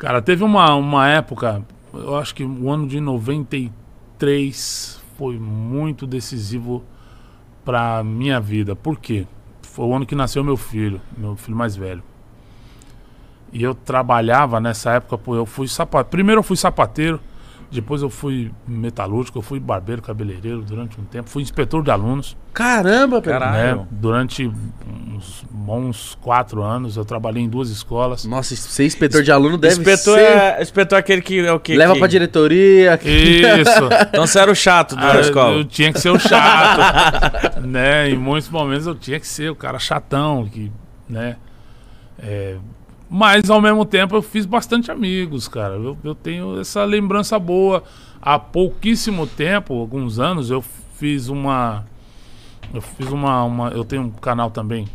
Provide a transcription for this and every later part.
Cara, teve uma, uma época, eu acho que o ano de 93 foi muito decisivo pra minha vida. Por quê? Foi o ano que nasceu meu filho, meu filho mais velho. E eu trabalhava nessa época, pô, eu fui sapateiro. Primeiro eu fui sapateiro, depois eu fui metalúrgico, eu fui barbeiro, cabeleireiro durante um tempo, fui inspetor de alunos. Caramba, Pedro. Caralho. né? Durante uns bons quatro anos, eu trabalhei em duas escolas. Nossa, ser inspetor de aluno deve Inspetor ser... é, inspetor é aquele que é o quê? Leva que... pra diretoria. que- Isso. Então você era o chato da Ah, eu, escola. eu tinha que ser o chato, né? Em muitos momentos eu tinha que ser o cara chatão, que, né? É, mas ao mesmo tempo eu fiz bastante amigos, cara. Eu, eu tenho essa lembrança boa. Há pouquíssimo tempo, alguns anos, eu fiz uma, eu fiz uma, uma eu tenho um canal também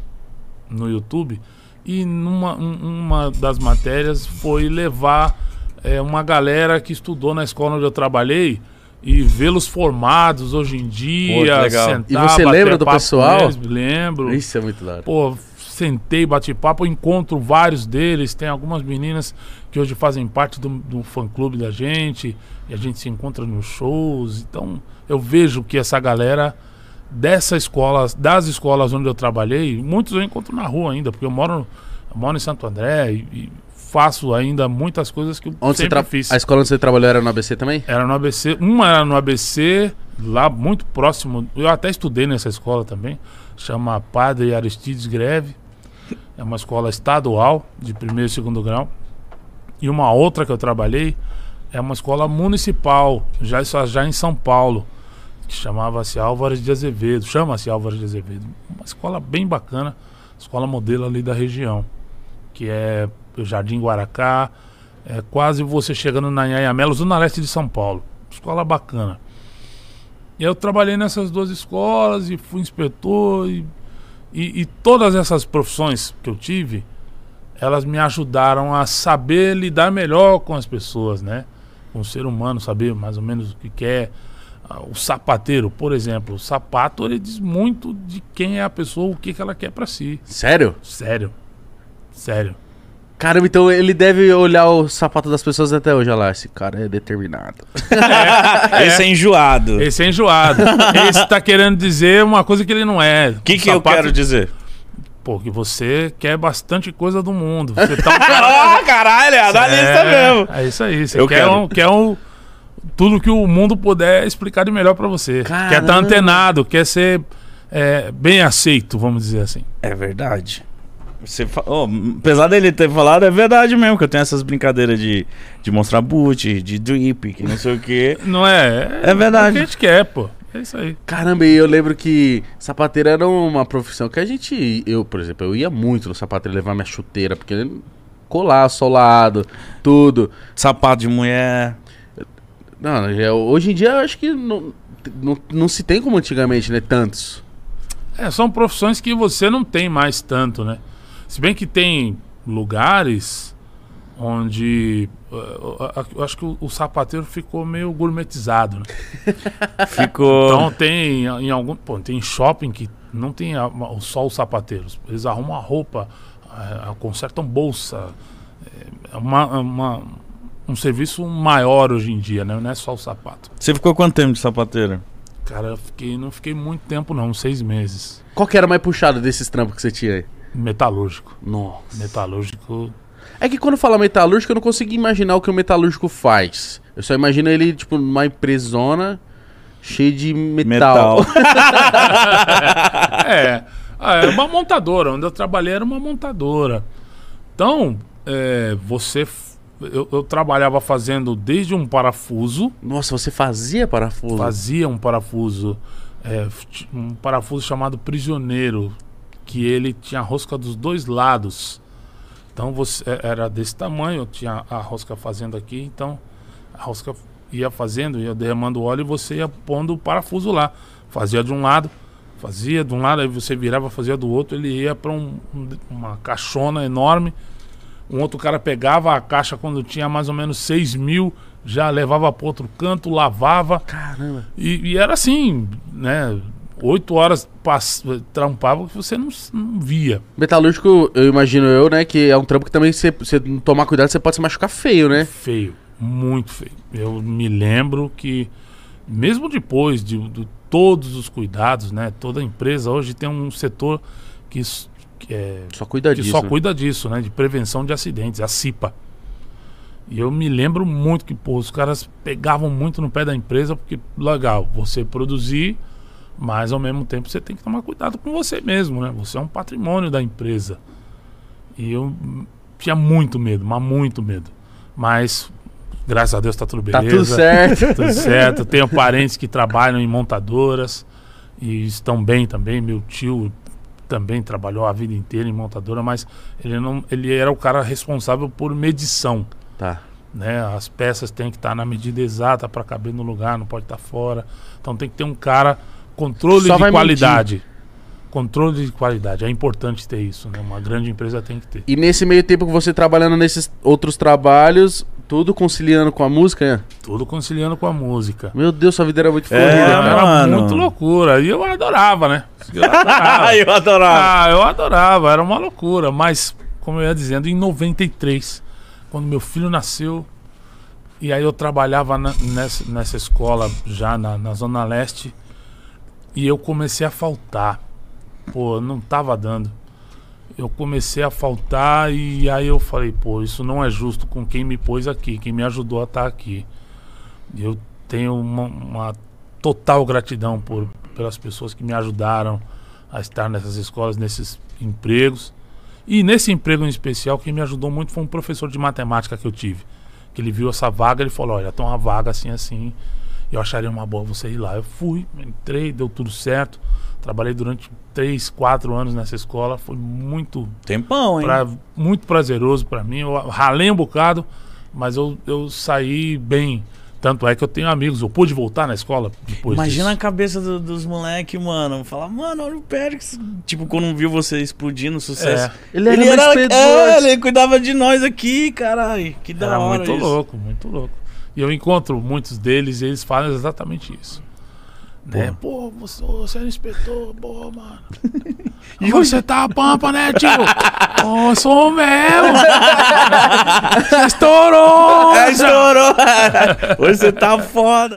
no YouTube e numa um- uma das matérias foi levar é, uma galera que estudou na escola onde eu trabalhei e vê-los formados hoje em dia, legal. sentar, E você lembra do pessoal? eles, lembro. Isso é muito hora. Pô, sentei, bati papo, encontro vários deles. Tem algumas meninas que hoje fazem parte do, do fã-clube da gente. E a gente se encontra nos shows. Então, eu vejo que essa galera dessa escola, das escolas onde eu trabalhei, muitos eu encontro na rua ainda, porque eu moro, eu moro em Santo André e, e faço ainda muitas coisas que eu Onde sempre fiz. A escola onde você trabalhou era no ABC também? Era no ABC. Uma era no ABC, lá muito próximo. Eu até estudei nessa escola também. Chama Padre Aristides Greve. É uma escola estadual, de primeiro e segundo grau. E uma outra que eu trabalhei é uma escola municipal, já, já em São Paulo, que chamava-se Álvares de Azevedo. Chama-se Álvares de Azevedo. Uma escola bem bacana, escola modelo ali da região, que é o Jardim Guaracá, é quase você chegando na Anhangamela, zona leste de São Paulo. Escola bacana. E eu trabalhei nessas duas escolas e fui inspetor e, e, e todas essas profissões que eu tive, elas me ajudaram a saber lidar melhor com as pessoas, né? Com o ser humano, saber mais ou menos o que quer. Ah, O sapateiro, por exemplo, o sapato ele diz muito de quem é a pessoa, o que, que ela quer pra si. Sério? Sério. Sério. Caramba, então ele deve olhar o sapato das pessoas até hoje. Olha lá, esse cara é determinado. Esse é enjoado. O Esse é enjoado. Esse tá querendo dizer uma coisa que ele não é. que, que eu quero dizer? Pô, que você quer bastante coisa do mundo. Você tá um cara. Ah, caralho, é analista é, mesmo. É isso aí. Você Eu quer, quero. Um, quer um, tudo que o mundo puder explicar de melhor pra você. Quer estar Caramba. antenado, quer ser é, bem aceito, vamos dizer assim. É verdade. Você fa... oh, apesar dele ter falado, é verdade mesmo, que eu tenho essas brincadeiras de, de mostrar boot, de drip, que não sei o quê. Não é? É verdade. o que a gente quer, pô. É isso aí. Caramba, e eu lembro que sapateiro era uma profissão que a gente. Eu, por exemplo, eu ia muito no sapateiro levar minha chuteira, porque colar, solado, tudo. Sapato de mulher. Não, já- hoje em dia eu acho que não, não, não se tem como antigamente, né? Tantos. É, são profissões que você não tem mais tanto, né? Se bem que tem lugares onde uh, eu acho que o, sapateiro ficou meio gourmetizado, né? Ficou. Então tem em algum, pô, tem shopping que não tem só os sapateiros. Eles arrumam a roupa, eh, consertam bolsa. É uma, uma- um serviço maior hoje em dia, né? Não é só o sapato. Você ficou quanto tempo de sapateiro? Cara, eu fiquei, não fiquei muito tempo não, uns seis meses. Qual que era mais puxado desses trampos que você tinha aí? Metalúrgico. Nossa. Metalúrgico. É que quando fala metalúrgico, eu não consigo imaginar o que o metalúrgico faz. Eu só imagino ele, tipo, numa empresona cheia de metal. Metal. é, ah, é uma montadora. Onde eu trabalhei era uma montadora. Então, é, você. Eu, eu trabalhava fazendo desde um parafuso, Nossa, você fazia parafuso? fazia um parafuso, é, um parafuso chamado prisioneiro, que ele tinha a rosca dos dois lados. Então você é, era desse tamanho, eu tinha a rosca fazendo aqui, então a rosca ia fazendo, ia derramando óleo e você ia pondo o parafuso lá. Fazia de um lado, fazia de um lado, aí você virava, fazia do outro, ele ia para um- uma caixona enorme. Um outro cara pegava a caixa quando tinha mais ou menos 6 mil, já levava para outro canto, lavava. Caramba. E, e era assim, né? Oito horas trampava que você não, não via. Metalúrgico, eu imagino eu, né? Que é um trampo que também, se você não tomar cuidado, você pode se machucar feio, né? Feio, muito feio. Eu me lembro que, mesmo depois de, de todos os cuidados, né? Toda empresa hoje tem um setor que, que é Só cuida que disso. só né? cuida disso, né? De prevenção de acidentes, a CIPA. E eu me lembro muito que pô, os caras pegavam muito no pé da empresa, porque, legal, você produzir, mas ao mesmo tempo você tem que tomar cuidado com você mesmo, né? Você é um patrimônio da empresa. E eu tinha muito medo, mas muito medo. Mas, graças a Deus, tá tudo Tá beleza. tudo certo. Tudo certo. Tenho parentes que trabalham em montadoras e estão bem também. Meu tio também trabalhou a vida inteira em montadora, mas ele não, ele era o cara responsável por medição, Tá. né? As peças têm que estar na medida exata para caber no lugar, não pode estar fora. Então tem que ter um cara controle Só de qualidade. Controle de qualidade, é importante ter isso, né? Uma grande empresa tem que ter. E nesse meio tempo que você trabalhando nesses outros trabalhos, tudo conciliando com a música, né? Tudo conciliando com a música. Meu Deus, sua vida era muito É, corrida, cara. era muito loucura. E eu adorava, né? Eu adorava. eu adorava. Ah, eu adorava, era uma loucura. Mas, como eu ia dizendo, em 93, quando meu filho nasceu, e aí eu trabalhava na- nessa, nessa escola já na, na Zona Leste, e eu comecei a faltar. Pô, não tava dando. Eu comecei a faltar e aí eu falei, pô, isso não é justo com quem me pôs aqui, quem me ajudou a estar aqui. E Eu tenho uma, uma total gratidão por, pelas pessoas que me ajudaram a estar nessas escolas, nesses empregos. E nesse emprego em especial, quem me ajudou muito foi um professor de matemática que eu tive. Que ele viu essa vaga, ele falou, olha, tem uma vaga assim, assim. Eu acharia uma boa você ir lá. Eu fui, entrei, deu tudo certo. Trabalhei durante três, quatro anos nessa escola. Foi muito Tempão, hein? pra- muito prazeroso pra mim. Eu ralei um bocado, mas eu, eu saí bem. Tanto é que eu tenho amigos. Eu pude voltar na escola depois Imagina a disso. cabeça do- dos moleques, mano. Falar, mano, olha o Périx. Tipo, quando viu você explodindo, sucesso. É, Ele Ele, era, era, é, ele cuidava de nós aqui, caralho. Que da era hora muito isso. louco, muito louco. E eu encontro muitos deles e eles falam exatamente isso. Né? Pô, você, você era inspetor, pô, mano. e você tá a pampa, né, tio? Pô, eu sou mesmo. você estourou. É, estourou. Hoje você tá foda.